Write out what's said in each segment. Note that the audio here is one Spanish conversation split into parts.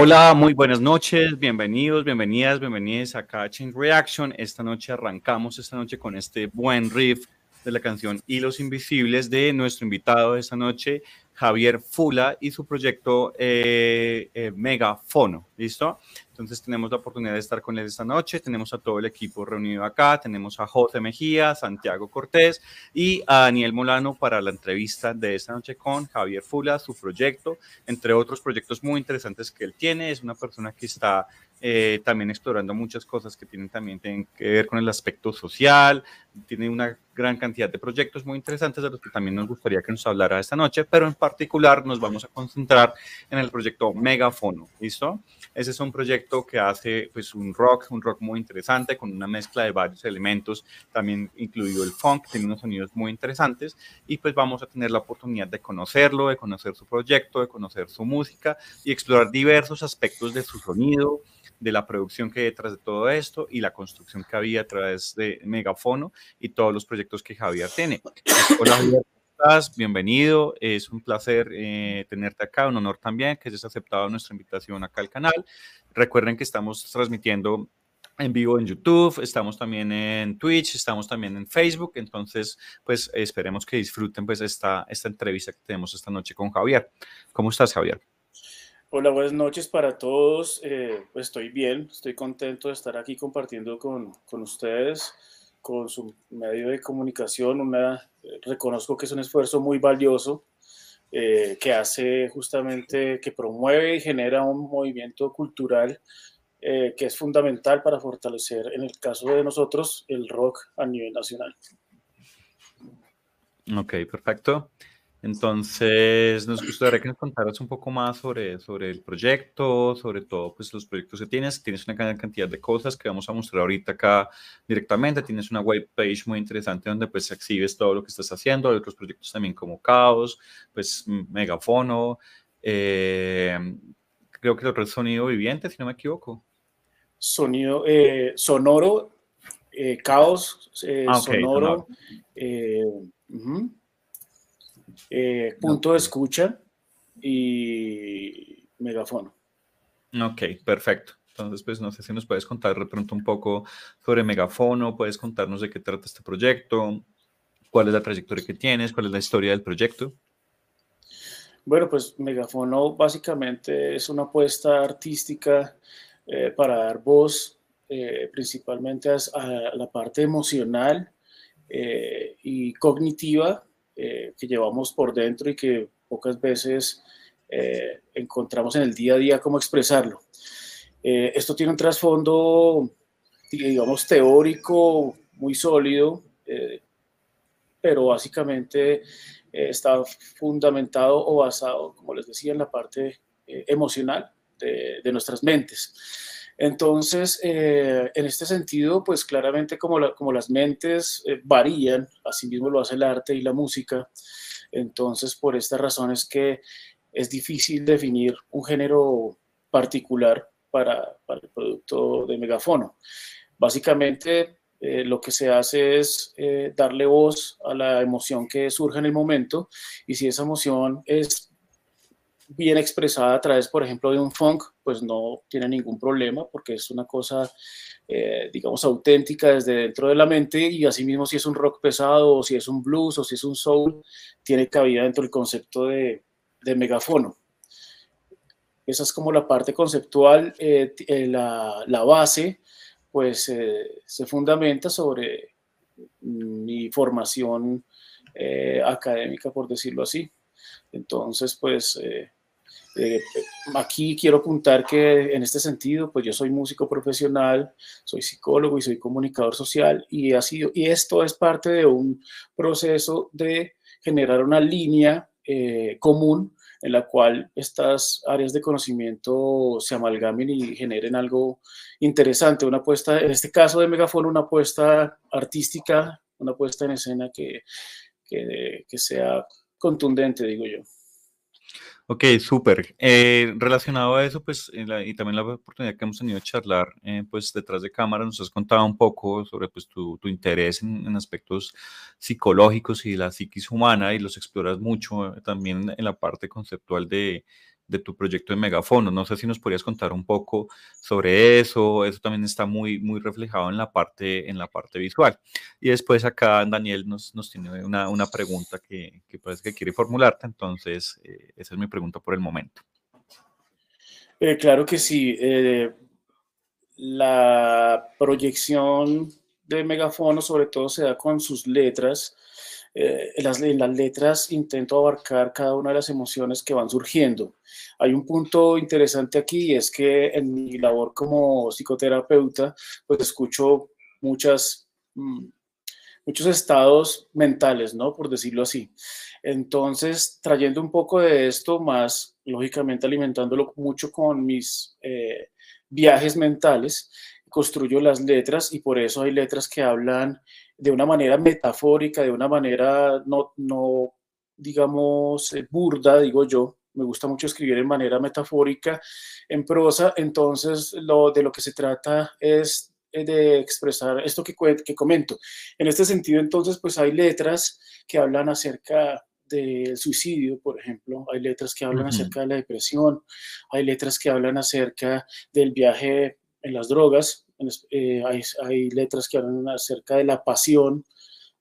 Hola, muy buenas noches, bienvenidos, bienvenidas, bienvenidas a Catching Reaction. Esta noche arrancamos, esta noche con este buen riff de la canción Hilos Invisibles de nuestro invitado de esta noche, Javier Fula, y su proyecto eh, eh, Megafono, ¿listo? Entonces tenemos la oportunidad de estar con él esta noche, tenemos a todo el equipo reunido acá, tenemos a José Mejía, Santiago Cortés y a Daniel Molano para la entrevista de esta noche con Javier Fula, su proyecto, entre otros proyectos muy interesantes que él tiene, es una persona que está eh, también explorando muchas cosas que tienen también tienen que ver con el aspecto social, tiene una gran cantidad de proyectos muy interesantes de los que también nos gustaría que nos hablara esta noche, pero en particular nos vamos a concentrar en el proyecto Megafono, ¿listo? Ese es un proyecto que hace pues un rock, un rock muy interesante con una mezcla de varios elementos, también incluido el funk, tiene unos sonidos muy interesantes y pues vamos a tener la oportunidad de conocerlo, de conocer su proyecto, de conocer su música y explorar diversos aspectos de su sonido, de la producción que hay detrás de todo esto y la construcción que había a través de Megafono y todos los proyectos que Javier tiene. Hola Javier, estás? Bienvenido, es un placer eh, tenerte acá, un honor también que hayas aceptado nuestra invitación acá al canal. Recuerden que estamos transmitiendo en vivo en YouTube, estamos también en Twitch, estamos también en Facebook, entonces pues esperemos que disfruten pues esta, esta entrevista que tenemos esta noche con Javier. ¿Cómo estás Javier? Hola, buenas noches para todos. Eh, estoy bien, estoy contento de estar aquí compartiendo con, con ustedes, con su medio de comunicación. Una, eh, reconozco que es un esfuerzo muy valioso eh, que hace justamente, que promueve y genera un movimiento cultural que es fundamental para fortalecer, en el caso de nosotros, el rock a nivel nacional. Ok, perfecto. Entonces, nos gustaría que nos contaras un poco más sobre, sobre el proyecto, sobre todo pues, los proyectos que tienes. Tienes una gran cantidad de cosas que vamos a mostrar ahorita acá directamente. Tienes una web page muy interesante donde pues exhibes todo lo que estás haciendo. Hay otros proyectos también como Caos, pues Megafono. Eh, creo que otro sonido viviente, si no me equivoco. Sonido eh, sonoro, eh, Caos, ah, sonoro. Eh, punto de escucha y megafono. Ok, perfecto. Entonces, pues no sé si nos puedes contar de pronto un poco sobre Megafono, puedes contarnos de qué trata este proyecto, cuál es la trayectoria que tienes, cuál es la historia del proyecto. Bueno, pues Megafono básicamente es una apuesta artística eh, para dar voz eh, principalmente a, la parte emocional y cognitiva eh, que llevamos por dentro y que pocas veces eh, encontramos en el día a día cómo expresarlo. Eh, esto tiene un trasfondo, digamos, teórico muy sólido, pero básicamente está fundamentado o basado, como les decía, en la parte emocional de, de nuestras mentes. Entonces, eh, en este sentido, pues claramente como, las mentes eh, varían, asimismo lo hace el arte y la música, entonces por esta razón es que es difícil definir un género particular para, el producto de megafono. Básicamente, eh, lo que se hace es darle voz a la emoción que surge en el momento y si esa emoción es bien expresada a través, por ejemplo, de un funk, pues no tiene ningún problema porque es una cosa, eh, digamos, auténtica desde dentro de la mente y asimismo si es un rock pesado o si es un blues o si es un soul, tiene cabida dentro del concepto de, de megafono. Esa es como la parte conceptual, eh, eh, la, la, base, pues se fundamenta sobre mi formación académica, por decirlo así. Entonces, pues eh, aquí quiero apuntar que en este sentido, pues yo soy músico profesional, soy psicólogo y soy comunicador social y, ha sido, y esto es parte de un proceso de generar una línea eh, común en la cual estas áreas de conocimiento se amalgamen y generen algo interesante, una apuesta, en este caso de Megafono, una apuesta artística, una apuesta en escena que, que, que sea contundente, digo yo. Ok, súper. Eh, relacionado a eso, pues, y también la oportunidad que hemos tenido de charlar, eh, pues, detrás de cámara, nos has contado un poco sobre, pues, tu, tu interés en, aspectos psicológicos y la psiquis humana y los exploras mucho eh, también en la parte conceptual de, de tu proyecto de megafono. No sé si nos podrías contar un poco sobre eso. Eso también está muy, muy reflejado en la parte, en la parte visual. Y después acá Daniel nos, nos tiene una, una pregunta que, que, parece que quiere formularte. Entonces, eh, esa es mi pregunta por el momento. Eh, claro que sí. Eh, la proyección de megafono sobre todo se da con sus letras eh, en, las, las, letras intento abarcar cada una de las emociones que van surgiendo. Hay un punto interesante aquí y es que en mi labor como psicoterapeuta, pues escucho muchas, mm, muchos estados mentales, ¿no? Por decirlo así. Entonces, trayendo un poco de esto, más lógicamente alimentándolo mucho con mis eh, viajes mentales, construyo las letras y por eso hay letras que hablan de una manera metafórica, de una manera no, no digamos, eh, burda, digo yo. Me gusta mucho escribir en manera metafórica, en prosa. Entonces, lo, de lo que se trata es eh, de expresar esto que, que comento. En este sentido, entonces, pues hay letras que hablan acerca del suicidio, por ejemplo, hay letras que hablan acerca de la depresión, hay letras que hablan acerca del viaje en las drogas, eh, hay, letras que hablan acerca de la pasión,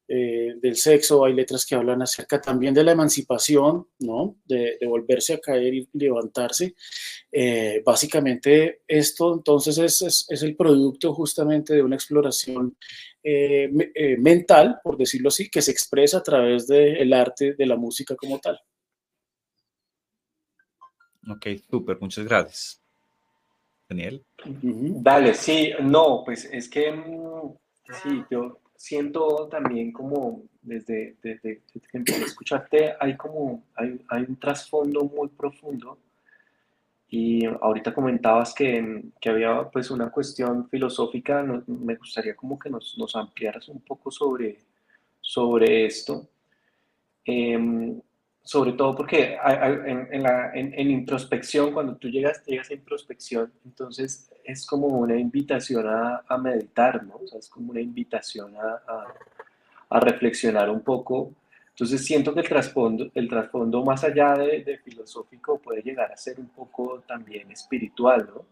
eh, del sexo, hay letras que hablan acerca también de la emancipación, ¿no? De, volverse a caer y levantarse. Eh, básicamente esto entonces es, es, el producto justamente de una exploración mental, por decirlo así, que se expresa a través del arte de la música como tal. Ok, súper, muchas gracias. Daniel. Dale, sí, no, pues es que mm, sí, yo siento también como desde, desde, que empecé a escucharte, hay como, hay, hay un trasfondo muy profundo y ahorita comentabas que, que, había pues una cuestión filosófica, me gustaría como que nos, nos ampliaras un poco sobre, sobre esto. Eh, sobre todo porque en, en, introspección, cuando tú llegas, llegas a introspección, entonces es como una invitación a, a meditar, ¿no? O sea, es como una invitación a, reflexionar un poco. Entonces siento que el trasfondo, el trasfondo más allá de, filosófico puede llegar a ser un poco también espiritual, ¿no?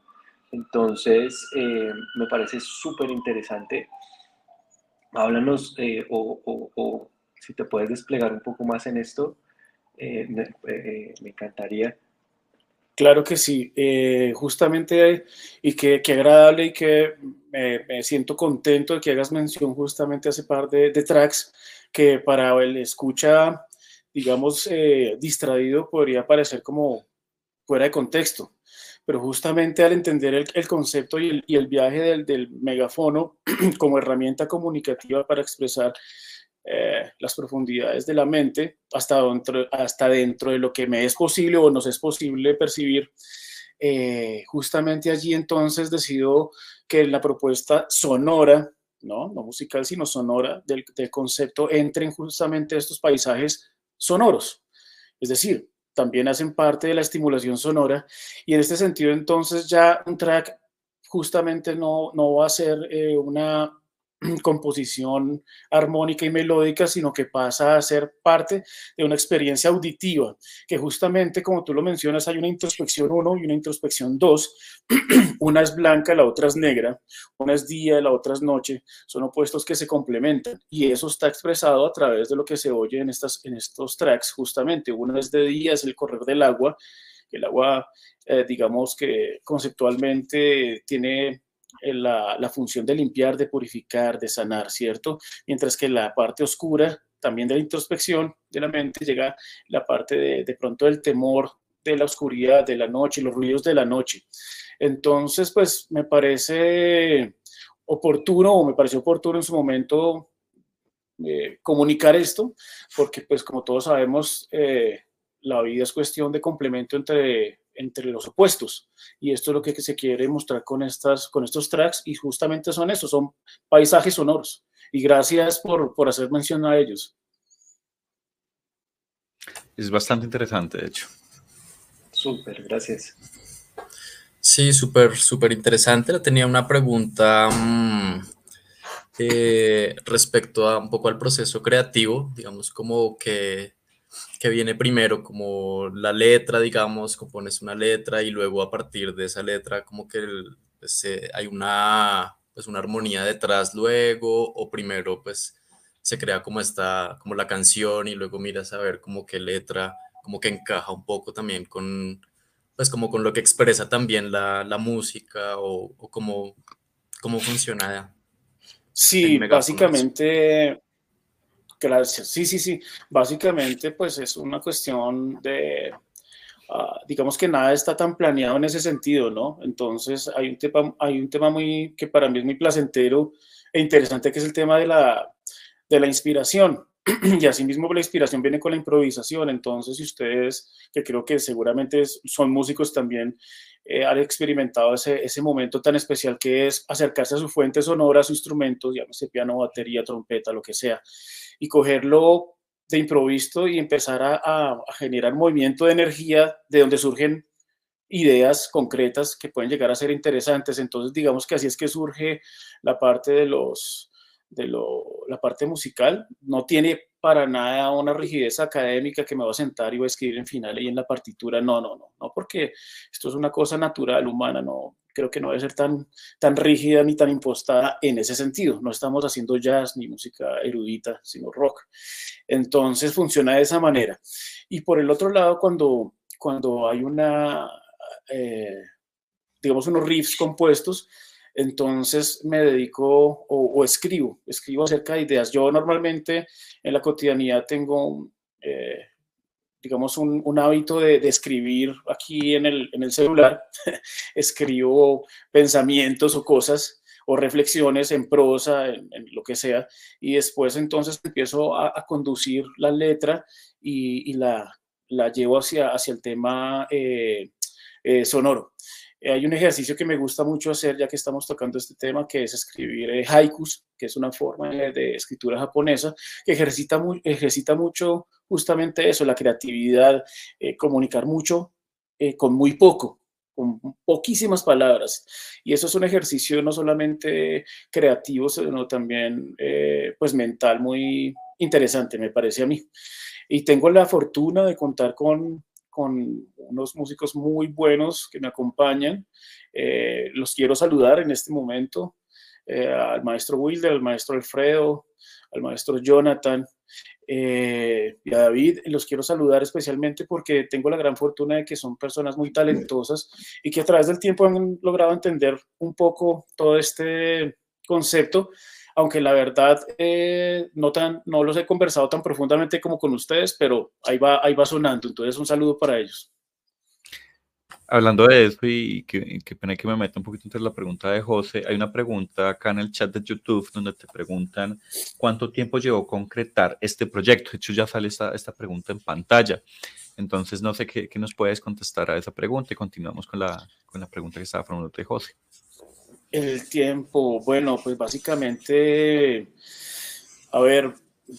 Entonces eh, me parece súper interesante. Háblanos eh, o si te puedes desplegar un poco más en esto eh, eh, me, encantaría. Claro que sí, eh, justamente y qué, agradable y que me, siento contento de que hagas mención justamente a ese par de, tracks que para el escucha, digamos, distraído podría parecer como fuera de contexto, pero justamente al entender el, concepto y el, viaje del, del megafono como herramienta comunicativa para expresar eh, las profundidades de la mente hasta dentro, hasta dentro de lo que me es posible o nos es posible percibir. Eh, justamente allí entonces decido que la propuesta sonora, no, no musical, sino sonora del, del concepto, entren justamente estos paisajes sonoros. Es decir, también hacen parte de la estimulación sonora y en este sentido entonces ya un track justamente no, no va a ser eh, una composición armónica y melódica, sino que pasa a ser parte de una experiencia auditiva, que justamente, como tú lo mencionas, hay una introspección 1 y una introspección 2. una es blanca, la otra es negra, una es día, la otra es noche, son opuestos que se complementan y eso está expresado a través de lo que se oye en, estas, en estos tracks, justamente. Una es de día, es el correr del agua, el agua, eh, digamos que conceptualmente tiene la, función de limpiar, de purificar, de sanar, ¿cierto? Mientras que la parte oscura también de la introspección de la mente llega la parte de, de pronto del temor, de la oscuridad, de la noche, los ruidos de la noche. Entonces, pues me parece oportuno o me pareció oportuno en su momento eh, comunicar esto, porque pues como todos sabemos, eh, la vida es cuestión de complemento entre entre los opuestos. Y esto es lo que se quiere mostrar con, estas, con estos tracks y justamente son estos, son paisajes sonoros. Y gracias por, por hacer mención a ellos. Es bastante interesante, de hecho. Súper, gracias. Sí, súper, súper interesante. Tenía una pregunta mm, eh, respecto a un poco al proceso creativo, digamos, como que, que, viene primero, como la letra, digamos, compones una letra y luego a partir de esa letra como que pues, eh, hay una, pues, una armonía detrás luego, o primero pues se crea como esta, como la canción y luego miras a ver como qué letra, como que encaja un poco también con pues como con lo que expresa también la, la música o, o cómo, cómo funciona. Sí, básicamente, gracias. Sí, sí, sí. Básicamente, pues es una cuestión de, ah, digamos que nada está tan planeado en ese sentido, ¿no? Entonces hay un tema, hay un tema muy, que para mí es muy placentero e interesante, que es el tema de la, de la inspiración. y asimismo la inspiración viene con la improvisación. Entonces, si ustedes, que creo que seguramente son músicos también, eh, han experimentado ese, ese, momento tan especial que es acercarse a su fuente sonora, a su instrumento, llámese piano, batería, trompeta, lo que sea, y cogerlo de improviso y empezar a, a generar movimiento de energía de donde surgen ideas concretas que pueden llegar a ser interesantes. Entonces, digamos que así es que surge la parte de los de la parte musical, no tiene para nada una rigidez académica que me va a sentar y voy a escribir en final y en la partitura, no, no, no, no, porque esto es una cosa natural, humana, no, creo que no debe ser tan, tan rígida ni tan impostada en ese sentido, no estamos haciendo jazz ni música erudita, sino rock, entonces funciona de esa manera. Y por el otro lado, cuando, cuando hay una, eh, digamos, unos riffs compuestos, entonces me dedico o, escribo, escribo acerca de ideas. Yo normalmente en la cotidianidad tengo, eh, digamos, un, hábito de, escribir aquí en el, celular. escribo pensamientos o cosas o reflexiones en prosa, en, lo que sea, y después entonces empiezo a, conducir la letra y, la, la, llevo hacia, hacia el tema eh, eh, sonoro. Eh, hay un ejercicio que me gusta mucho hacer, ya que estamos tocando este tema, que es escribir eh, haikus, que es una forma de, escritura japonesa, que ejercita, ejercita mucho justamente eso, la creatividad, eh, comunicar mucho con muy poco, con poquísimas palabras. Y eso es un ejercicio no solamente creativo, sino también pues mental muy interesante, me parece a mí. Y tengo la fortuna de contar con con unos músicos muy buenos que me acompañan. Eh, los quiero saludar en este momento, eh, al maestro Wilder, al maestro Alfredo, al maestro Jonathan eh, y a David. Los quiero saludar especialmente porque tengo la gran fortuna de que son personas muy talentosas y que a través del tiempo han logrado entender un poco todo este concepto aunque la verdad eh, no, tan, no los he conversado tan profundamente como con ustedes, pero ahí va, ahí va sonando. Entonces, un saludo para ellos. Hablando de eso, y que, pena que me meta un poquito entre la pregunta de José, hay una pregunta acá en el chat de YouTube donde te preguntan cuánto tiempo llevó concretar este proyecto. De hecho, ya sale esta, esta pregunta en pantalla. Entonces, no sé qué, qué, nos puedes contestar a esa pregunta y continuamos con la, con la pregunta que estaba formulando de José. El tiempo, bueno, pues básicamente, a ver,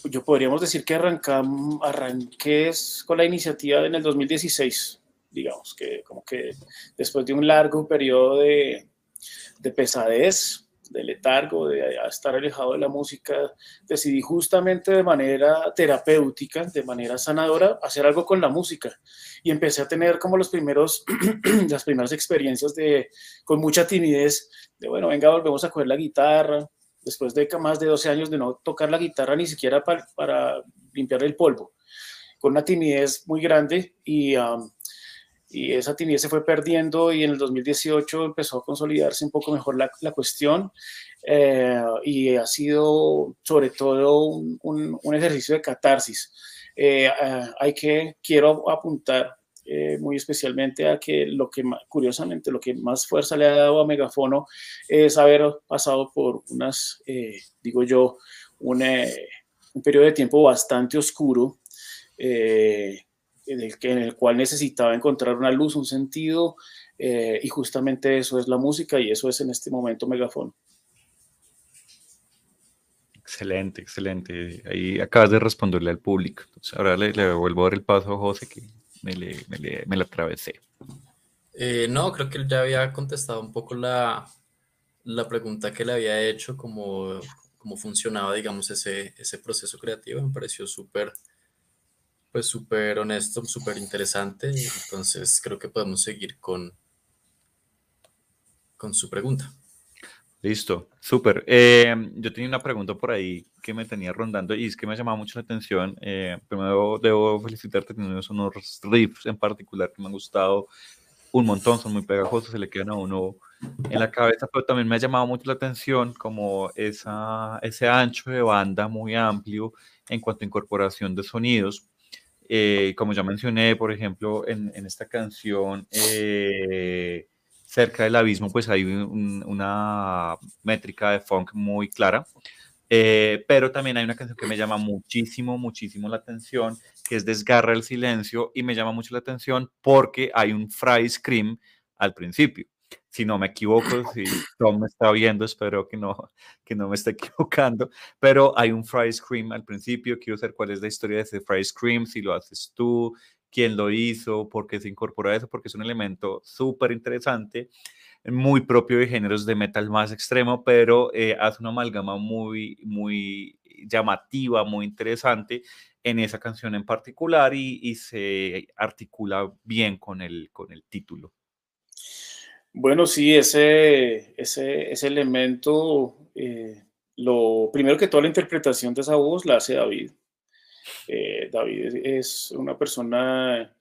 yo podríamos decir que arrancamos, arranqué con la iniciativa en el 2016, digamos, que como que después de un largo periodo de, de pesadez, de letargo, de estar alejado de la música, decidí justamente de manera terapéutica, de manera sanadora, hacer algo con la música. Y empecé a tener como los primeros, las primeras experiencias de, con mucha timidez, de bueno, venga, volvemos a coger la guitarra, después de más de 12 años de no tocar la guitarra ni siquiera para, para limpiar el polvo, con una timidez muy grande y y esa timidez se fue perdiendo y en el 2018 empezó a consolidarse un poco mejor la, la cuestión eh, y ha sido sobre todo un, un, ejercicio de catarsis. Eh, eh, hay que, quiero apuntar muy especialmente a que lo que curiosamente lo que más fuerza le ha dado a Megafono es haber pasado por unas, digo yo, un, un periodo de tiempo bastante oscuro en el, en el cual necesitaba encontrar una luz, un sentido, eh, y justamente eso es la música y eso es en este momento Megafon. Excelente, excelente. Ahí acabas de responderle al público. ahora le, le, vuelvo a dar el paso a José que me, le, me, me atravesé. Eh, no, creo que él ya había contestado un poco la, la pregunta que le había hecho, como cómo funcionaba, digamos, ese, ese proceso creativo. Me pareció súper, pues súper honesto, súper interesante. Entonces creo que podemos seguir con, con su pregunta. Listo, súper. Eh, yo tenía una pregunta por ahí que me tenía rondando y es que me ha llamado mucho la atención. Eh, primero debo felicitarte, tienes unos riffs en particular que me han gustado un montón, son muy pegajosos, se le quedan a uno en la cabeza, pero también me ha llamado mucho la atención como esa, ese ancho de banda muy amplio en cuanto a incorporación de sonidos. Eh, como ya mencioné, por ejemplo, en, en esta canción, eh, cerca del abismo, pues hay una métrica de funk muy clara. Eh, pero también hay una canción que me llama muchísimo, muchísimo la atención, que es Desgarra el silencio, y me llama mucho la atención porque hay un fry scream al principio. Si no me equivoco, si Tom me está viendo, espero que no, que no me esté equivocando, pero hay un fry scream al principio. Quiero saber cuál es la historia de ese fry scream, si lo haces tú, quién lo hizo, por qué se incorpora eso, porque es un elemento súper interesante, muy propio de géneros de metal más extremo, pero eh, hace una amalgama muy, muy llamativa, muy interesante en esa canción en particular y, se articula bien con el, con el título. Bueno, sí, ese, ese, ese elemento, eh, lo primero que toda la interpretación de esa voz la hace David. Eh, David es una persona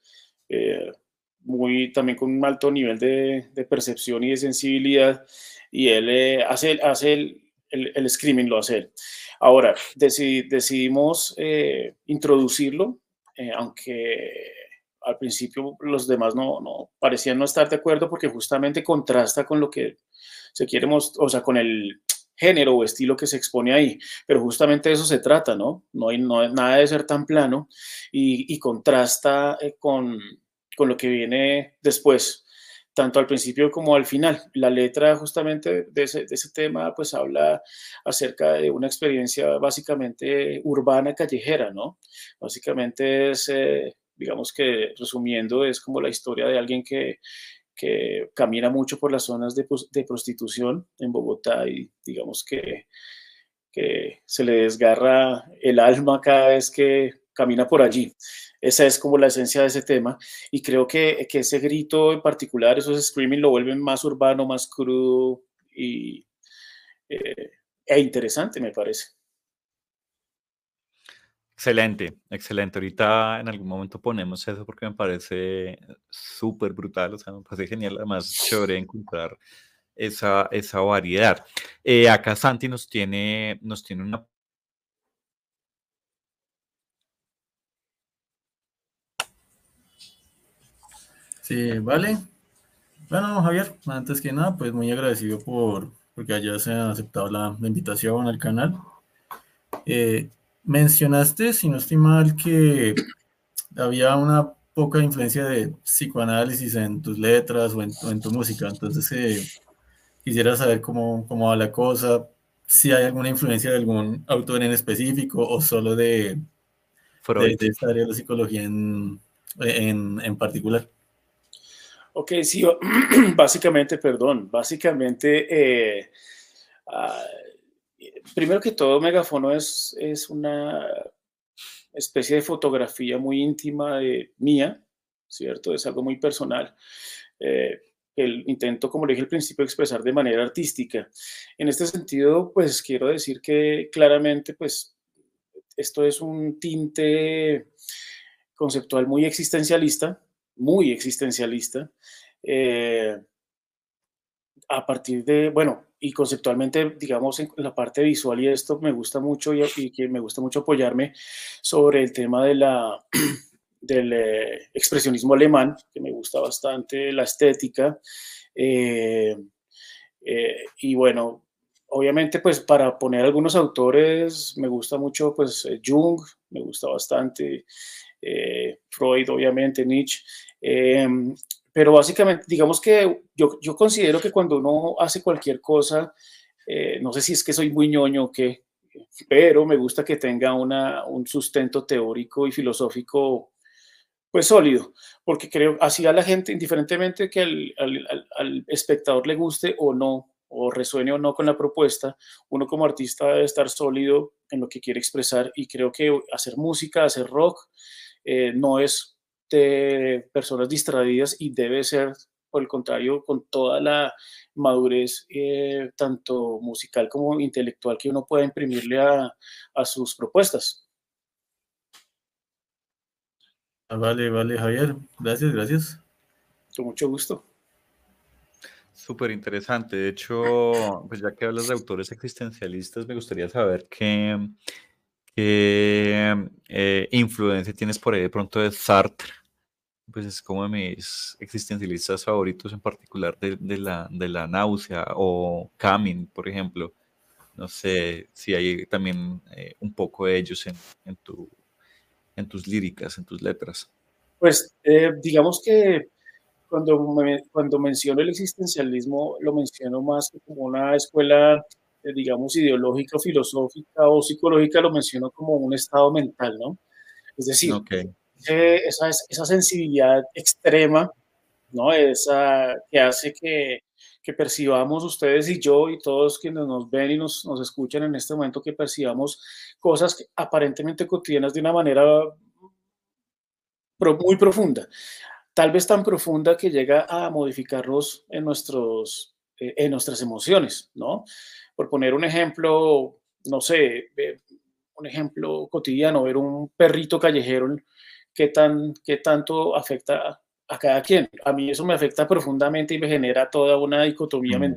eh, muy, también con un alto nivel de, percepción y de sensibilidad, y él hace, hace el, el, screaming, lo hace él. Ahora, decidimos introducirlo, aunque al principio los demás no, no, parecían no estar de acuerdo porque justamente contrasta con lo que se quiere mostrar, o sea, con el, género o estilo que se expone ahí, pero justamente eso se trata, ¿no? No hay, no, nada de ser tan plano y, contrasta eh, con, con, lo que viene después, tanto al principio como al final. La letra justamente de ese, de ese tema pues habla acerca de una experiencia básicamente urbana, callejera, ¿no? Básicamente es... Eh, digamos que resumiendo, es como la historia de alguien que que camina mucho por las zonas de, prostitución en Bogotá y digamos que, que, se le desgarra el alma cada vez que camina por allí. Esa es como la esencia de ese tema y creo que, que ese grito en particular, esos screaming lo vuelven más urbano, más crudo y, eh, e interesante me parece. Excelente, excelente. Ahorita en algún momento ponemos eso porque me parece súper brutal, o sea, me parece genial, además chévere encontrar esa, esa variedad. Eh, acá Santi nos tiene, nos tiene una... Sí, vale. Bueno, Javier, antes que nada, pues muy agradecido por porque hayas aceptado la, invitación al canal. Eh, Mencionaste, si no estoy mal, que había una poca influencia de psicoanálisis en tus letras o en, tu música. Entonces, eh, quisiera saber cómo, cómo va la cosa, si hay alguna influencia de algún autor en específico o solo de, de, esta área de la psicología en, en, particular. Ok, sí, básicamente, perdón, básicamente eh, ah, primero que todo, Megafono es, una especie de fotografía muy íntima de mía, ¿cierto? Es algo muy personal. Eh, el intento, como le dije al principio, expresar de manera artística. En este sentido, pues quiero decir que claramente, pues, esto es un tinte conceptual muy existencialista, muy existencialista, eh, a partir de, bueno, y conceptualmente, digamos, en la parte visual y esto me gusta mucho y, que me gusta mucho apoyarme sobre el tema de la, del eh, expresionismo alemán, que me gusta bastante, la estética. Eh, eh, y bueno, obviamente, pues para poner algunos autores, me gusta mucho, pues Jung, me gusta bastante, Freud, obviamente, Nietzsche. Pero básicamente, digamos que yo, yo considero que cuando uno hace cualquier cosa, eh, no sé si es que soy muy ñoño o qué, pero me gusta que tenga una, un sustento teórico y filosófico Pues sólido, porque creo, así a la gente, indiferentemente que al, espectador le guste o no, o resuene o no con la propuesta, uno como artista debe estar sólido en lo que quiere expresar y creo que hacer música, hacer rock, eh, no es de personas distraídas y debe ser, por el contrario, con toda la madurez, eh, tanto musical como intelectual, que uno pueda imprimirle a, a sus propuestas. Ah, vale, vale, Javier. Gracias, gracias. Con mucho gusto. Súper interesante. De hecho, pues ya que hablas de autores existencialistas, me gustaría saber qué, qué eh, influencia tienes por ahí de pronto de Sartre. Pues es como de mis existencialistas favoritos, en particular de, la, de la náusea o Camin, por ejemplo. No sé si hay también eh, un poco de ellos en, en en tus líricas, en tus letras? Pues eh, digamos que cuando, cuando menciono el existencialismo, lo menciono más como una escuela, digamos, ideológica, filosófica o psicológica, lo menciono como un estado mental, ¿no? Es decir, eh, esa, esa sensibilidad extrema, ¿no? Esa que hace que, que percibamos ustedes y yo y todos quienes nos ven y nos, nos escuchan en este momento, que percibamos cosas aparentemente cotidianas de una manera muy profunda, tal vez tan profunda que llega a modificarnos en, nuestros, eh, en nuestras emociones, ¿no? Por poner un ejemplo, no sé, un ejemplo cotidiano, ver un perrito callejero, ¿qué, tan, qué tanto afecta a cada quien? A mí eso me afecta profundamente y me genera toda una dicotomía mm.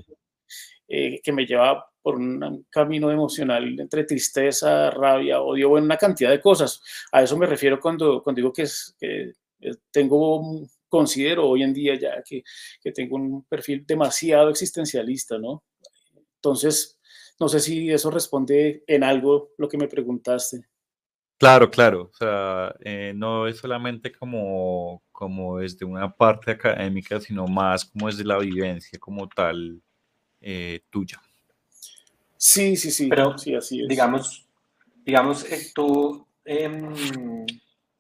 eh, que me lleva por un camino emocional entre tristeza, rabia, odio, bueno, una cantidad de cosas. A eso me refiero cuando, cuando digo que, es, que eh, tengo, considero hoy en día ya que, que tengo un perfil demasiado existencialista, ¿no? Entonces, no sé si eso responde en algo lo que me preguntaste. Claro, claro. O sea, eh, no es solamente como, como desde una parte académica, sino más como desde la vivencia como tal eh, tuya. Sí, sí, sí. Pero, sí, así es. Digamos, digamos eh, tú, em,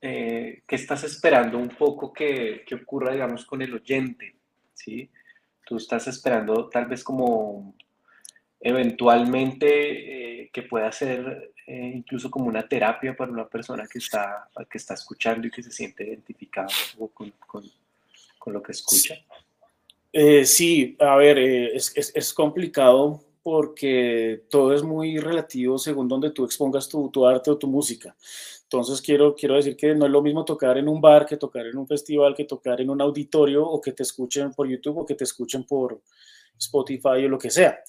eh, ¿qué estás esperando un poco que, que, ocurra, digamos, con el oyente? ¿sí? Tú estás esperando tal vez como eventualmente eh, que pueda ser incluso como una terapia para una persona que está, que está escuchando y que se siente identificado con, con, con lo que escucha. sí, a ver, es, es, es complicado porque todo es muy relativo según donde tú expongas tu, tu, arte o tu música. Entonces quiero, quiero decir que no es lo mismo tocar en un bar que tocar en un festival, que tocar en un auditorio o que te escuchen por YouTube o que te escuchen por Spotify o lo que sea.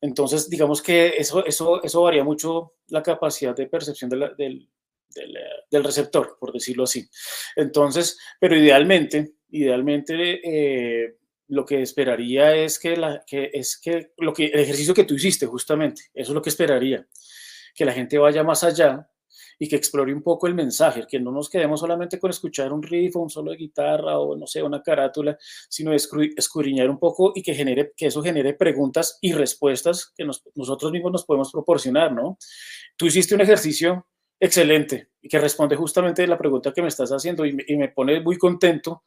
Entonces, digamos que eso, eso, eso varía mucho la capacidad de percepción de del, del, del, receptor, por decirlo así. Entonces, pero idealmente, idealmente, eh, lo que esperaría es que, la, que, es que, lo que el ejercicio que tú hiciste justamente, eso es lo que esperaría, que la gente vaya más allá y que explore un poco el mensaje, que no nos quedemos solamente con escuchar un riff o un solo de guitarra o no sé, una carátula, sino escudriñar un poco y que, genere, que eso genere preguntas y respuestas que nosotros mismos nos podemos proporcionar, ¿no? Tú hiciste un ejercicio excelente y que responde justamente a la pregunta que me estás haciendo y me, y me pone muy contento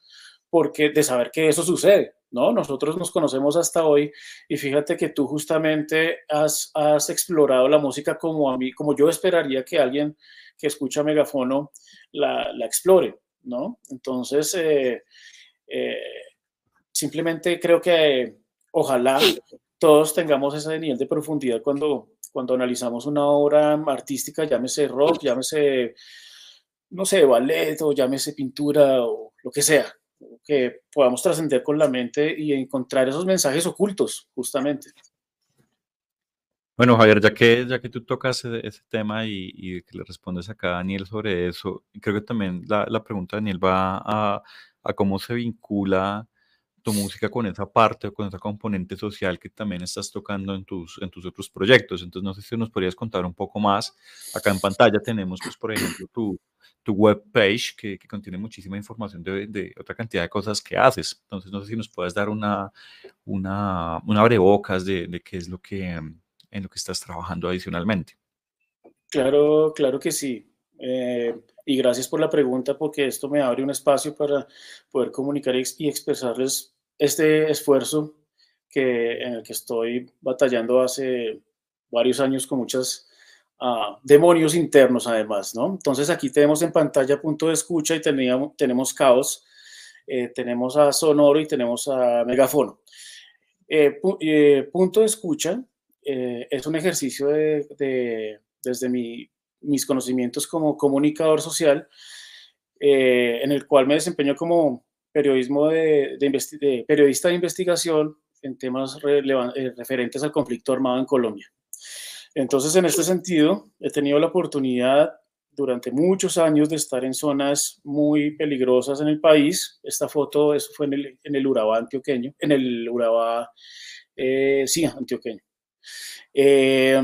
porque de saber que eso sucede, ¿no? Nosotros nos conocemos hasta hoy y fíjate que tú justamente has, explorado la música como a mí, como yo esperaría que alguien que escucha megafono la, la explore, ¿no? Entonces, eh, eh, simplemente creo que ojalá todos tengamos ese nivel de profundidad cuando, cuando analizamos una obra artística, llámese rock, llámese, no sé, ballet o llámese pintura o lo que sea, que podamos trascender con la mente y encontrar esos mensajes ocultos, justamente. Bueno, Javier, ya que, ya que tú tocas ese, tema y, y, que le respondes acá a Daniel sobre eso, creo que también la, la pregunta de Daniel va a, a, cómo se vincula tu música con esa parte, con esa componente social que también estás tocando en tus, en tus otros proyectos. Entonces, no sé si nos podrías contar un poco más. Acá en pantalla tenemos, pues, por ejemplo, tu, tu web page que, que contiene muchísima información de, de, otra cantidad de cosas que haces. Entonces, no sé si nos puedes dar una, una, una abrebocas de, de qué es lo que, en lo que estás trabajando adicionalmente. Claro, claro que sí. Eh, y gracias por la pregunta porque esto me abre un espacio para poder comunicar y expresarles este esfuerzo que, en el que estoy batallando hace varios años con muchos ah, demonios internos además, ¿no? Entonces aquí tenemos en pantalla punto de escucha y teníamos, tenemos caos, eh, tenemos a sonoro y tenemos a megafono. Eh, eh, punto de escucha es un ejercicio de, desde mis conocimientos como comunicador social, en el cual me desempeño como periodismo de, periodista de investigación en temas referentes al conflicto armado en Colombia. Entonces, en este sentido, he tenido la oportunidad durante muchos años de estar en zonas muy peligrosas en el país. Esta foto eso fue en el, Urabá antioqueño, en el Urabá, eh, sí, antioqueño. Eh,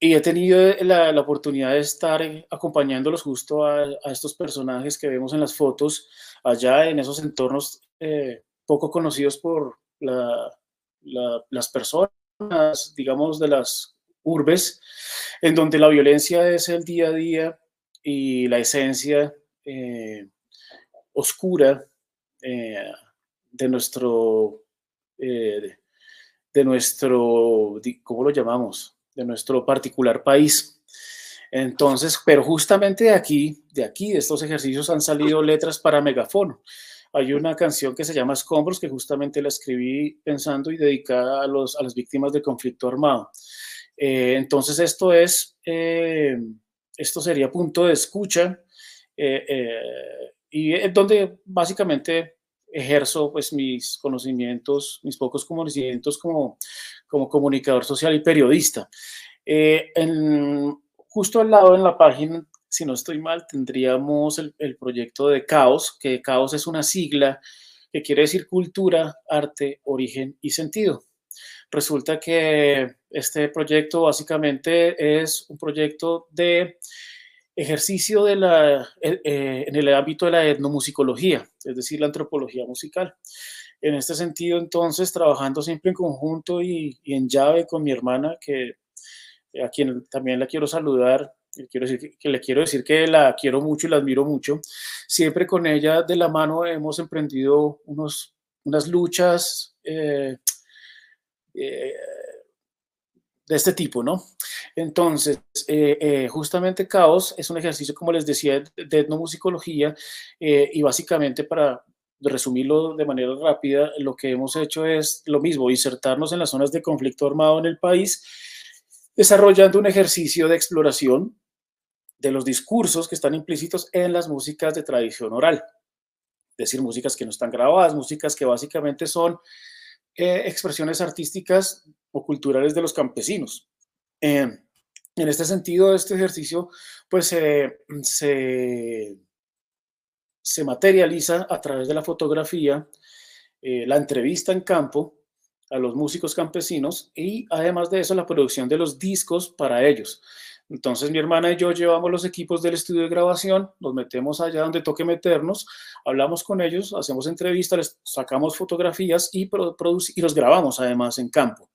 y he tenido la, oportunidad de estar acompañándolos justo a, estos personajes que vemos en las fotos allá en esos entornos eh, poco conocidos por la, la, las personas, digamos, de las urbes, en donde la violencia es el día a día y la esencia eh, oscura eh, de nuestro, de nuestro, ¿cómo lo llamamos? De nuestro particular país. Entonces, pero justamente de aquí, de aquí, de estos ejercicios han salido letras para megafono. Hay una canción que se llama Escombros, que justamente la escribí pensando y dedicada a, los, a las víctimas del conflicto armado. Eh, entonces, esto es, eh, esto sería punto de escucha eh, y es donde básicamente ejerzo pues mis conocimientos, mis pocos conocimientos como, como comunicador social y periodista. En, justo al lado en la página, si no estoy mal, tendríamos el, el proyecto de Caos, que Caos es una sigla que quiere decir cultura, arte, origen y sentido. Resulta que este proyecto básicamente es un proyecto de ejercicio de la, eh, eh, en el ámbito de la etnomusicología, es decir, la antropología musical. En este sentido, entonces, trabajando siempre en conjunto y, en llave con mi hermana, que a quien también la quiero saludar, quiero decir que, le quiero decir que la quiero mucho y la admiro mucho. Siempre con ella de la mano hemos emprendido unos, unas luchas eh, eh, de este tipo, ¿no? Entonces, eh, eh, justamente Caos es un ejercicio, como les decía, de etnomusicología y básicamente para resumirlo de manera rápida, lo que hemos hecho es lo mismo, insertarnos en las zonas de conflicto armado en el país, desarrollando un ejercicio de exploración de los discursos que están implícitos en las músicas de tradición oral, es decir, músicas que no están grabadas, músicas que básicamente son eh, expresiones artísticas o culturales de los campesinos. Eh, en este sentido, este ejercicio pues se, materializa a través de la fotografía, eh, la entrevista en campo a los músicos campesinos y además de eso la producción de los discos para ellos. Entonces mi hermana y yo llevamos los equipos del estudio de grabación, nos metemos allá donde toque meternos, hablamos con ellos, hacemos entrevistas, les sacamos fotografías y, y los grabamos además en campo.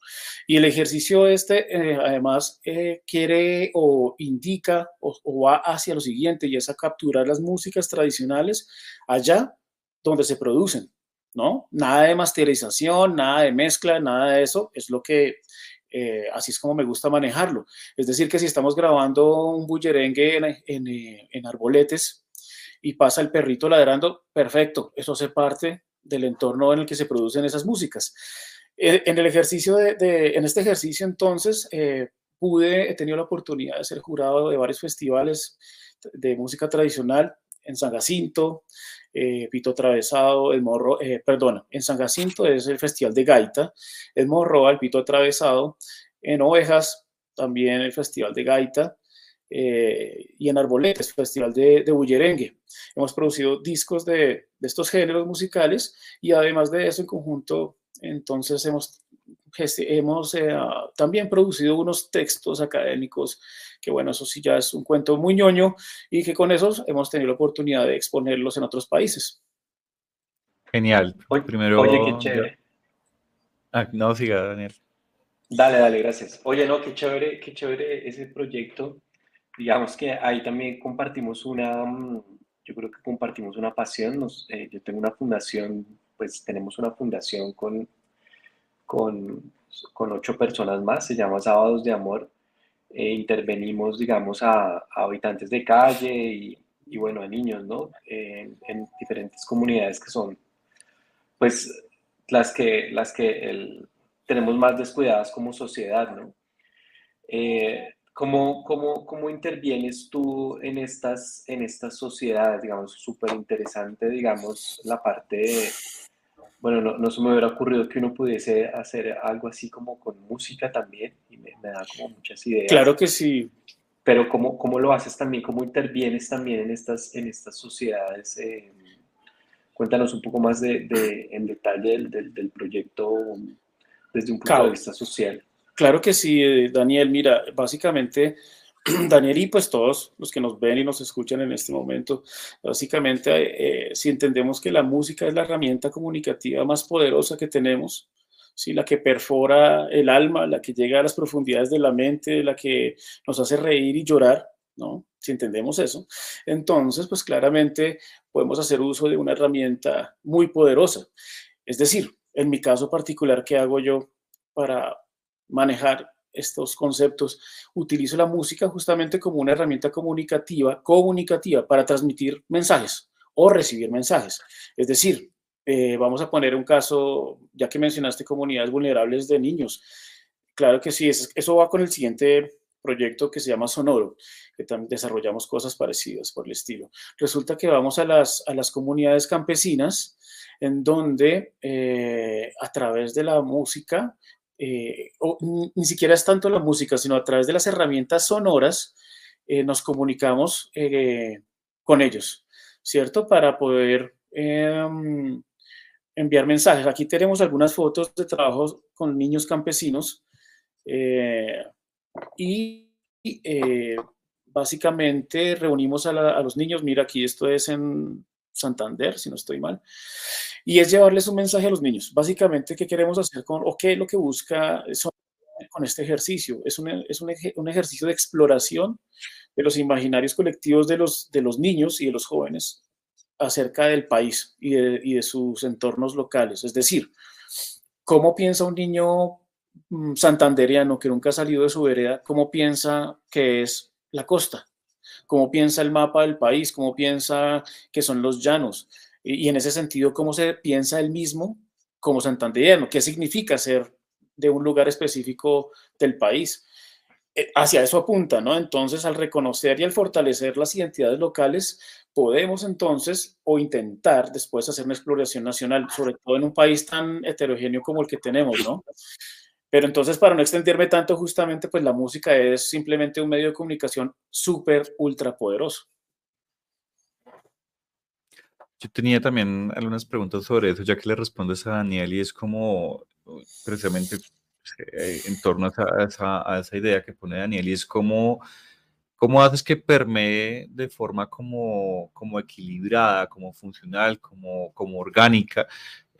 Y el ejercicio este eh, además eh, quiere o indica o, o va hacia lo siguiente y es a capturar las músicas tradicionales allá donde se producen. ¿No? Nada de masterización, nada de mezcla, nada de eso, es lo que eh, así es como me gusta manejarlo. Es decir, que si estamos grabando un bullerengue en, eh, en, arboletes y pasa el perrito ladrando, perfecto, eso hace parte del entorno en el que se producen esas músicas. Eh, en el ejercicio de, en este ejercicio entonces pude, he tenido la oportunidad de ser jurado de varios festivales de música tradicional en San Jacinto, Pito Atravesado, el Morro, eh, perdona, en San Jacinto es el Festival de Gaita, el Morro, el Pito Atravesado, en Ovejas también el Festival de Gaita, eh, y en Arboletes, Festival de, de. Hemos producido discos de, estos géneros musicales y además de eso en conjunto, entonces hemos, hemos eh, también producido unos textos académicos que bueno, eso sí ya es un cuento muy ñoño y que con esos hemos tenido la oportunidad de exponerlos en otros países. Genial. Oye, Primero, oye qué chévere. Ah, no, siga, Daniel. Dale, dale, gracias. Oye, no, qué chévere, qué chévere ese proyecto. digamos que ahí también compartimos una, mm, yo creo que compartimos una pasión. Nos, eh, yo tengo una fundación, pues tenemos una fundación con, con, con ocho personas más, se llama Sábados de Amor. Eh, intervenimos, digamos, a, a, habitantes de calle y, y, bueno, a niños, ¿no? en diferentes comunidades que son, pues, las que, las que el, tenemos más descuidadas como sociedad, ¿no? Eh, ¿Cómo, cómo, cómo intervienes tú en estas, en estas sociedades? Digamos, súper interesante, digamos, la parte de, bueno, no, no, se me hubiera ocurrido que uno pudiese hacer algo así como con música también, y me, me da como muchas ideas. Claro que sí. Pero ¿cómo, cómo lo haces también? ¿Cómo intervienes también en estas, en estas sociedades? Eh, cuéntanos un poco más de, de en detalle del, del, del, proyecto desde un punto claro. de vista social. Claro que sí, eh, Daniel. Mira, básicamente, Daniel y pues todos los que nos ven y nos escuchan en este momento, básicamente, eh, si entendemos que la música es la herramienta comunicativa más poderosa que tenemos, ¿sí? la que perfora el alma, la que llega a las profundidades de la mente, la que nos hace reír y llorar, ¿no? Si entendemos eso, entonces, pues claramente podemos hacer uso de una herramienta muy poderosa. Es decir, en mi caso particular, ¿qué hago yo para manejar estos conceptos? Utilizo la música justamente como una herramienta comunicativa, comunicativa para transmitir mensajes o recibir mensajes. Es decir, eh, vamos a poner un caso, ya que mencionaste comunidades vulnerables de niños. Claro que sí, eso va con el siguiente proyecto que se llama Sonoro, que también desarrollamos cosas parecidas por el estilo. Resulta que vamos a las, a las comunidades campesinas en donde eh, a través de la música eh, ni siquiera es tanto la música, sino a través de las herramientas sonoras, eh, nos comunicamos eh, con ellos, ¿cierto? Para poder em, enviar mensajes. Aquí tenemos algunas fotos de trabajos con niños campesinos y básicamente reunimos a los niños, mira, aquí esto es en Santander, si no estoy mal, y es llevarles un mensaje a los niños. Básicamente, ¿qué queremos hacer con, o qué es lo que busca con este ejercicio? Es, un, es un, un, ejercicio de exploración de los imaginarios colectivos de los, de los niños y de los jóvenes acerca del país y de, y de sus entornos locales. Es decir, ¿cómo piensa un niño mm, santanderiano que nunca ha salido de su vereda? ¿Cómo piensa que es la costa? Cómo piensa el mapa del país, cómo piensa que son los llanos, y, en ese sentido, cómo se piensa él mismo como santandereano, qué significa ser de un lugar específico del país. Eh, hacia eso apunta, ¿no? Entonces, al reconocer y al fortalecer las identidades locales, podemos entonces o intentar después hacer una exploración nacional, sobre todo en un país tan heterogéneo como el que tenemos, ¿no? Pero entonces, para no extenderme tanto, justamente, pues la música es simplemente un medio de comunicación súper, ultra poderoso. Yo tenía también algunas preguntas sobre eso, ya que le respondes a Daniel y es como precisamente eh, en torno a esa, a, esa, a esa, idea que pone Daniel y es como cómo haces que permee de forma como, como equilibrada, como funcional, como, como orgánica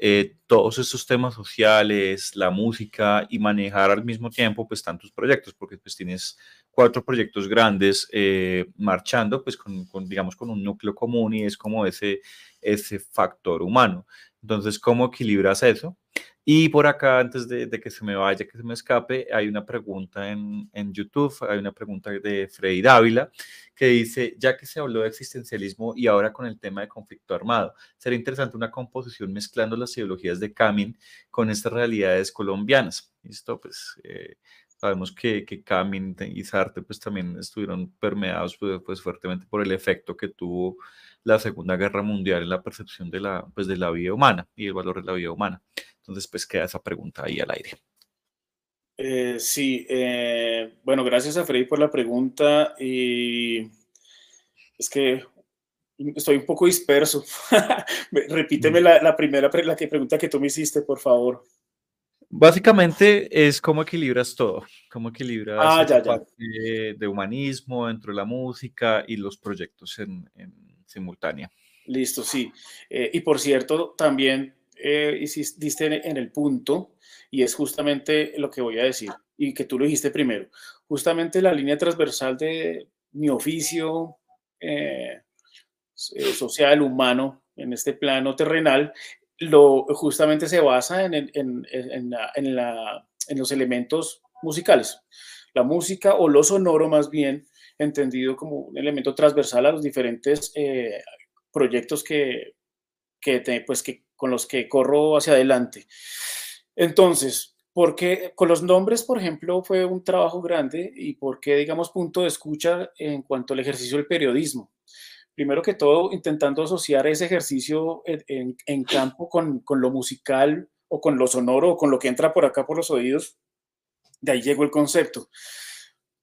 eh, todos estos temas sociales, la música y manejar al mismo tiempo pues tantos proyectos, porque pues tienes cuatro proyectos grandes eh, marchando pues con, con, digamos con un núcleo común y es como ese, ese factor humano. Entonces, ¿cómo equilibras eso? Y por acá, antes de, de, que se me vaya, que se me escape, hay una pregunta en, en, YouTube, hay una pregunta de Freddy Dávila, que dice, ya que se habló de existencialismo y ahora con el tema de conflicto armado, sería interesante una composición mezclando las ideologías de Camin con estas realidades colombianas. ¿Listo? Pues eh, sabemos que, que Camin y Sartre pues también estuvieron permeados pues, pues, fuertemente por el efecto que tuvo la Segunda Guerra Mundial en la percepción de la, pues, de la vida humana y el valor de la vida humana. Entonces, pues queda esa pregunta ahí al aire. Eh, sí, eh, bueno, gracias a Freddy por la pregunta. Y es que estoy un poco disperso. Repíteme la, la, primera la que pregunta que tú me hiciste, por favor. Básicamente es cómo equilibras todo, cómo equilibras ah, ya, ya. De, de, humanismo dentro de la música y los proyectos en, en simultánea. Listo, sí. Eh, y por cierto, también eh, hiciste en el punto, y es justamente lo que voy a decir, y que tú lo dijiste primero, justamente la línea transversal de, mi oficio eh, eh, social, humano, en este plano terrenal, lo, justamente se basa en, en, en, los elementos musicales. La música o lo sonoro más bien, entendido como un elemento transversal a los diferentes eh, proyectos que, que, pues, que, con los que corro hacia adelante. Entonces, porque con los nombres, por ejemplo, fue un trabajo grande y porque, digamos, punto de escucha en cuanto al ejercicio del periodismo. Primero que todo, intentando asociar ese ejercicio en, campo con, con, lo musical o con lo sonoro o con lo que entra por acá por los oídos. De ahí llegó el concepto.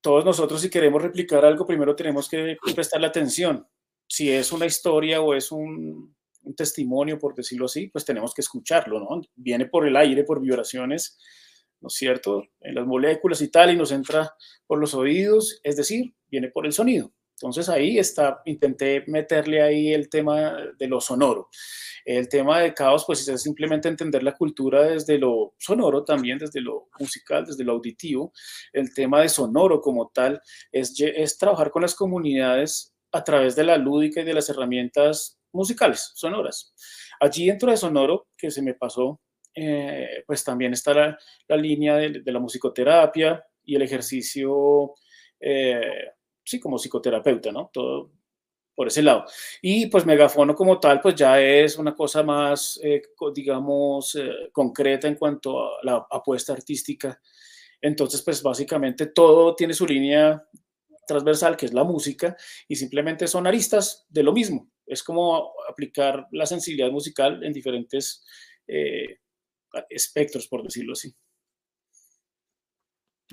Todos nosotros, si queremos replicar algo, primero tenemos que prestarle atención. Si es una historia o es un, un testimonio, por decirlo así, pues tenemos que escucharlo, ¿no? Viene por el aire, por vibraciones, ¿no es cierto? En las moléculas y tal, y nos entra por los oídos, es decir, viene por el sonido. Entonces ahí está, intenté meterle ahí el tema de lo sonoro. El tema de caos, pues es simplemente entender la cultura desde lo sonoro, también desde lo musical, desde lo auditivo. El tema de sonoro como tal es, es trabajar con las comunidades a través de la lúdica y de las herramientas musicales, sonoras. Allí dentro de sonoro, que se me pasó, eh, pues también está la, línea de, de, la musicoterapia y el ejercicio, eh, sí, como psicoterapeuta, ¿no? Todo por ese lado. Y pues megafono como tal, pues ya es una cosa más, eh, digamos, concreta en cuanto a la apuesta artística. Entonces, pues básicamente todo tiene su línea transversal, que es la música, y simplemente son aristas de lo mismo. Es como aplicar la sensibilidad musical en diferentes eh, espectros, por decirlo así.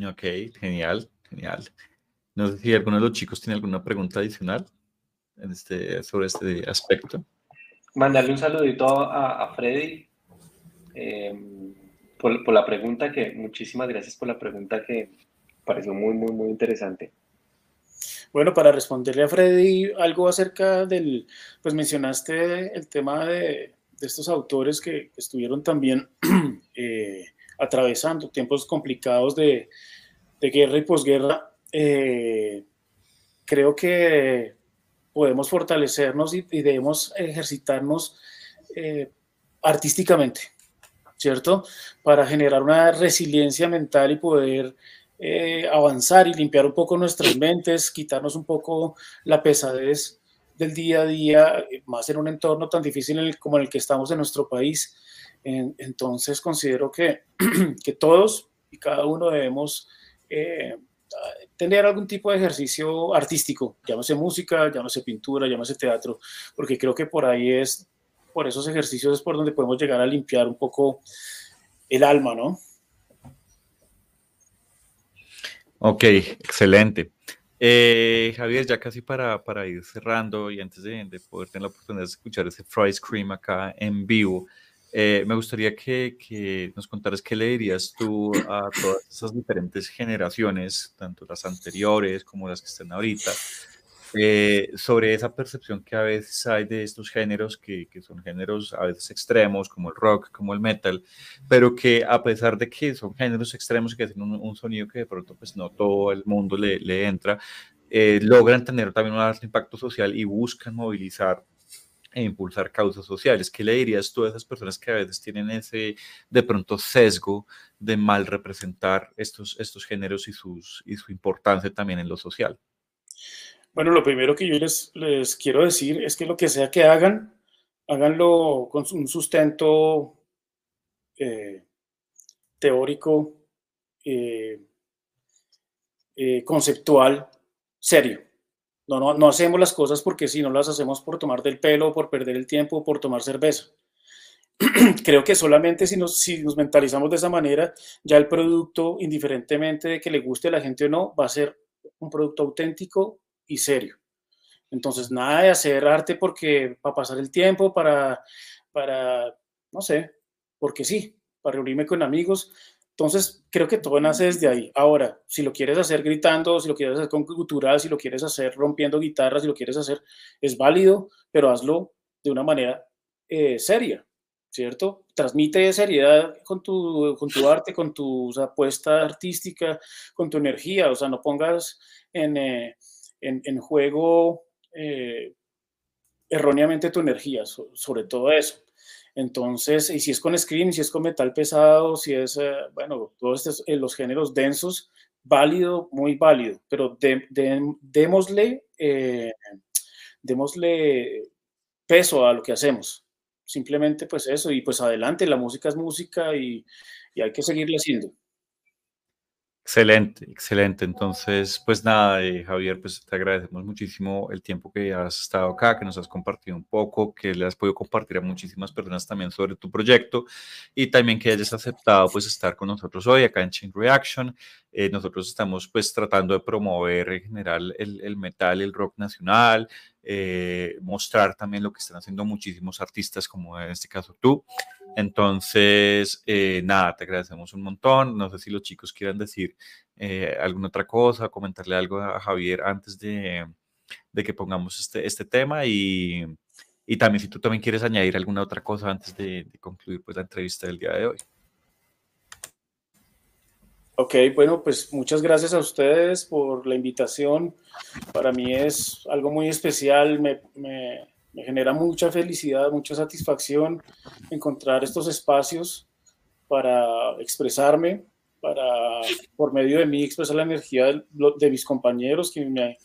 Ok, genial, genial. No sé si alguno de los chicos tiene alguna pregunta adicional este, sobre este aspecto. Mandarle un saludito a, Freddy em, por, por, la pregunta que, muchísimas gracias por la pregunta que pareció muy, muy, muy interesante. Bueno, para responderle a Freddy algo acerca del, pues mencionaste el tema de, estos autores que estuvieron también eh, atravesando tiempos complicados de, guerra y posguerra. Eh, creo que podemos fortalecernos y, debemos ejercitarnos eh, artísticamente, ¿cierto? Para generar una resiliencia mental y poder eh, avanzar y limpiar un poco nuestras mentes, quitarnos un poco la pesadez del día a día, eh, más en un entorno tan difícil como el que estamos en nuestro país. entonces considero que, que, todos y cada uno debemos eh, tener algún tipo de ejercicio artístico, llámese música, llámese pintura, llámese teatro, porque creo que por ahí es, por esos ejercicios es por donde podemos llegar a limpiar un poco el alma, ¿no? Ok, excelente. Eh, Javier, ya casi para, para, ir cerrando y antes de, de, poder tener la oportunidad de escuchar ese Fry Scream acá en vivo, eh, me gustaría que, que, nos contaras qué le dirías tú a todas esas diferentes generaciones, tanto las anteriores como las que están ahorita, eh, sobre esa percepción que a veces hay de estos géneros, que, que, son géneros a veces extremos, como el rock, como el metal, pero que a pesar de que son géneros extremos y que tienen un, un sonido que de pronto pues no todo el mundo le, le entra, eh, logran tener también un alto impacto social y buscan movilizar e impulsar causas sociales. ¿Qué le dirías tú a esas personas que a veces tienen ese, de pronto, sesgo de mal representar estos, estos géneros y, sus, y su importancia también en lo social? Bueno, lo primero que yo les, les quiero decir es que lo que sea que hagan, háganlo con un sustento eh, teórico, eh, eh, conceptual, serio. No, no, no hacemos las cosas porque si no las hacemos por tomar del pelo, por perder el tiempo, por tomar cerveza. Creo que solamente si nos, si nos mentalizamos de esa manera, ya el producto, indiferentemente de que le guste a la gente o no, va a ser un producto auténtico y serio. Entonces, nada de hacer arte porque para pasar el tiempo, para, para, no sé, porque sí, para reunirme con amigos. Entonces, creo que todo nace desde ahí. Ahora, si lo quieres hacer gritando, si lo quieres hacer con cultural, si lo quieres hacer rompiendo guitarras, si lo quieres hacer, es válido, pero hazlo de una manera eh, seria, ¿cierto? Transmite seriedad con tu, con tu arte, con tu apuesta artística, con tu energía, o sea, no pongas en... Eh, en, juego eh, erróneamente tu energía, sobre todo eso. Entonces, y si es con scream, si es con metal pesado, si es, eh, bueno, todos estos, los géneros densos, válido, muy válido, pero démosle, démosle peso a lo que hacemos. Simplemente pues eso, y pues adelante, la música es música y, y hay que seguirle haciendo. Excelente, excelente. Entonces, pues nada, eh, Javier, pues te agradecemos muchísimo el tiempo que has estado acá, que nos has compartido un poco, que le has podido compartir a muchísimas personas también sobre tu proyecto y también que hayas aceptado pues estar con nosotros hoy acá en Chain Reaction. Eh, nosotros estamos pues tratando de promover en general el, el metal, el rock nacional, eh, mostrar también lo que están haciendo muchísimos artistas como en este caso tú. Entonces, eh, nada, te agradecemos un montón. No sé si los chicos quieran decir eh, alguna otra cosa, comentarle algo a Javier antes de, que pongamos este, este tema y, también si tú también quieres añadir alguna otra cosa antes de, concluir pues, la entrevista del día de hoy. Ok, bueno, pues muchas gracias a ustedes por la invitación. Para mí es algo muy especial. me, me genera mucha felicidad, mucha satisfacción encontrar estos espacios para expresarme, para por medio de mí expresar la energía de, mis compañeros que me,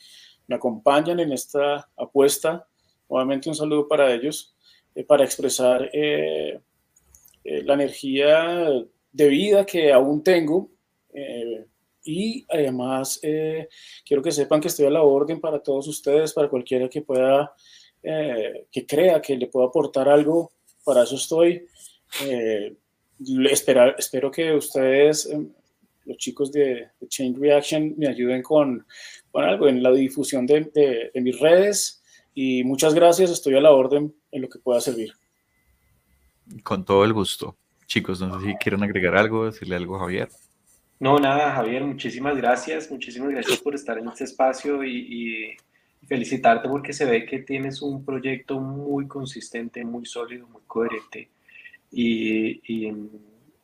me, acompañan en esta apuesta. Nuevamente un saludo para ellos, eh, para expresar eh, eh, la energía de vida que aún tengo. Y además quiero que sepan que estoy a la orden para todos ustedes, para cualquiera que pueda eh, que crea que le puedo aportar algo, para eso estoy. Eh, esperar, espero que ustedes, eh, los chicos de, Change Reaction, me ayuden con, con, algo en la difusión de, de, mis redes. Y muchas gracias, estoy a la orden en lo que pueda servir. Con todo el gusto. Chicos, no sé si quieren agregar algo, decirle algo a Javier. No, nada, Javier, muchísimas gracias. Muchísimas gracias por estar en este espacio y felicitarte porque se ve que tienes un proyecto muy consistente, muy sólido, muy coherente y, y,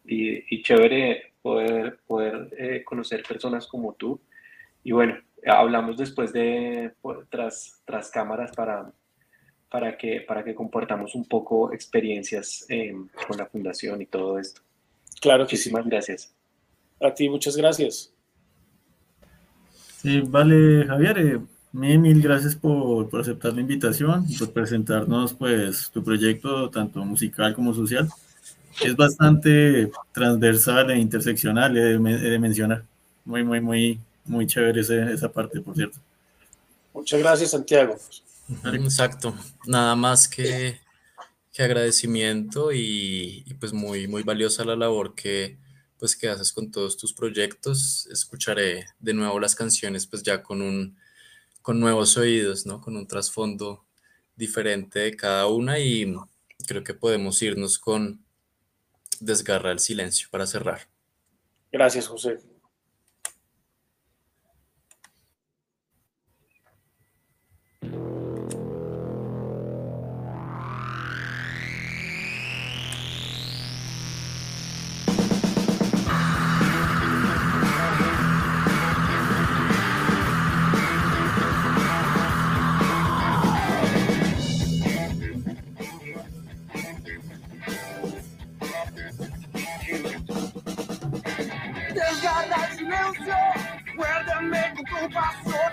y, chévere poder, poder eh, conocer personas como tú. Y bueno, hablamos después de tras, tras cámaras para, para, que, para que comportamos un poco experiencias eh, con la fundación y todo esto. Claro Muchísimas gracias. A ti, muchas gracias. Sí, vale, Javier. Eh, Mil, mil gracias por, por, aceptar la invitación y por presentarnos pues tu proyecto tanto musical como social. Es bastante transversal e interseccional, he de, mencionar. Muy, muy, muy, muy chévere esa parte, por cierto. Muchas gracias, Santiago. Exacto. Nada más que, que agradecimiento y, y, pues muy, muy valiosa la labor que, pues, que haces con todos tus proyectos. Escucharé de nuevo las canciones pues ya con un con nuevos oídos, ¿no? Con un trasfondo diferente de cada una y creo que podemos irnos con Desgarra el silencio para cerrar. Gracias, José. my soul.